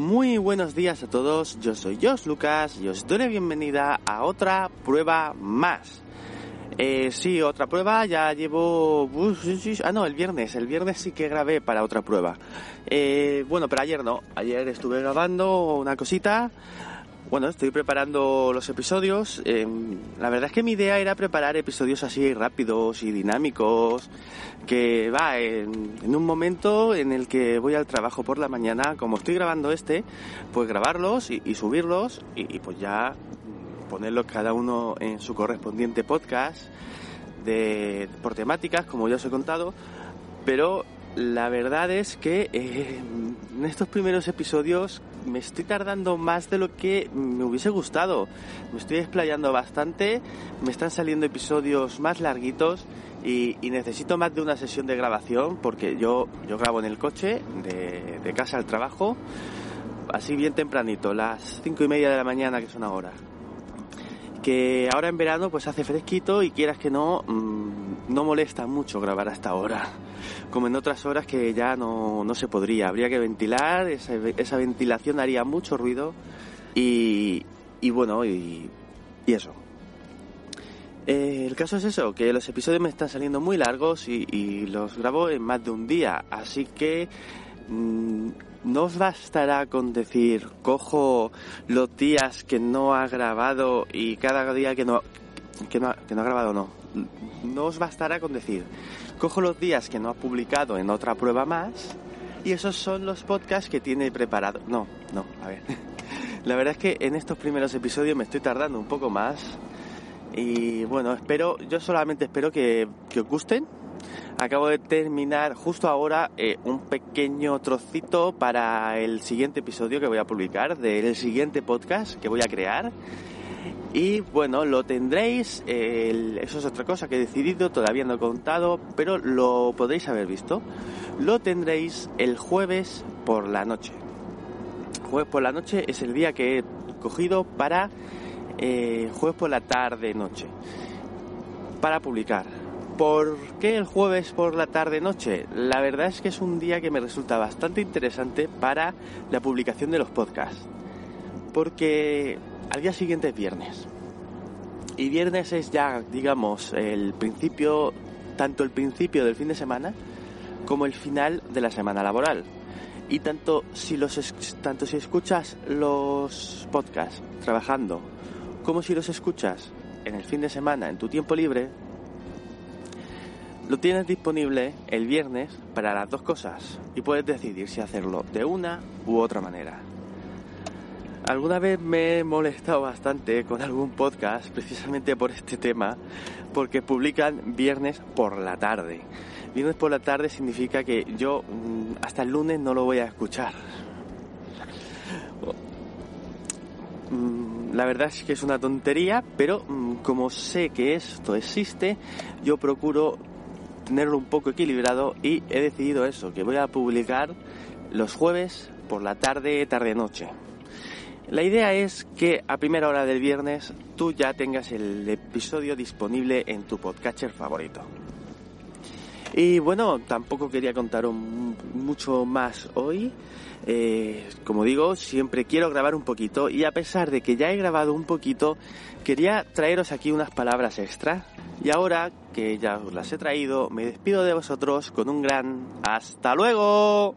Muy buenos días a todos, yo soy Josh Lucas y os doy la bienvenida a otra prueba más. Eh, sí, otra prueba, ya llevo... sí, Ah, no, el viernes, el viernes sí que grabé para otra prueba. Eh, bueno, pero ayer no, ayer estuve grabando una cosita. Bueno, estoy preparando los episodios. Eh, la verdad es que mi idea era preparar episodios así rápidos y dinámicos, que va en, un momento en el que voy al trabajo por la mañana, como estoy grabando este, pues grabarlos y, subirlos y, y pues ya ponerlos cada uno en su correspondiente podcast de, por temáticas, como ya os he contado, pero la verdad es que eh, en estos primeros episodios me estoy tardando más de lo que me hubiese gustado. Me estoy explayando bastante, me están saliendo episodios más larguitos y, y necesito más de una sesión de grabación porque yo, yo grabo en el coche, de, de casa al trabajo, así bien tempranito, las cinco y media de la mañana que son ahora que ahora en verano pues hace fresquito y quieras que no, mmm, no molesta mucho grabar a esta hora, como en otras horas que ya no, no se podría, habría que ventilar, esa, esa ventilación haría mucho ruido y, bueno, y, y eso. Eh, el caso es eso, que los episodios me están saliendo muy largos y, los grabo en más de un día, así que mmm, no os bastará con decir, cojo los días que no ha grabado y cada día que no, que no, que no ha grabado, no. No os bastará con decir, cojo los días que no ha publicado en otra prueba más y esos son los podcasts que tiene preparado. No, no, a ver. La verdad es que en estos primeros episodios me estoy tardando un poco más y bueno, espero, yo solamente espero que, que os gusten Acabo de terminar justo ahora eh, un pequeño trocito para el siguiente episodio que voy a publicar, del siguiente podcast que voy a crear. Y bueno, lo tendréis, eso es otra cosa que he decidido, todavía no he contado, pero lo podréis haber visto. Lo tendréis el jueves por la noche. Jueves por la noche es el día que he cogido para eh, jueves por la tarde noche para publicar ¿Por qué el jueves por la tarde-noche? La verdad es que es un día que me resulta bastante interesante para la publicación de los podcasts. Porque al día siguiente es viernes. Y viernes es ya, digamos, el principio, tanto el principio del fin de semana como el final de la semana laboral. Y tanto si, los, tanto si escuchas los podcasts trabajando como si los escuchas en el fin de semana, en tu tiempo libre, lo tienes disponible el viernes para las dos cosas y puedes decidir si hacerlo de una u otra manera. Alguna vez me he molestado bastante con algún podcast precisamente por este tema porque publican viernes por la tarde. Viernes por la tarde significa que yo mm, hasta el lunes no lo voy a escuchar. Mm, la verdad es que es una tontería, pero mm, como sé que esto existe, yo procuro tenerlo un poco equilibrado y he decidido eso, que voy a publicar los jueves por la tarde, tarde-noche. La idea es que a primera hora del viernes tú ya tengas el episodio disponible en tu podcatcher favorito. Y bueno, tampoco quería contar mucho más hoy. Eh, como digo, siempre quiero grabar un poquito y a pesar de que ya he grabado un poquito, quería traeros aquí unas palabras extra. Y ahora que ya os las he traído, me despido de vosotros con un gran hasta luego.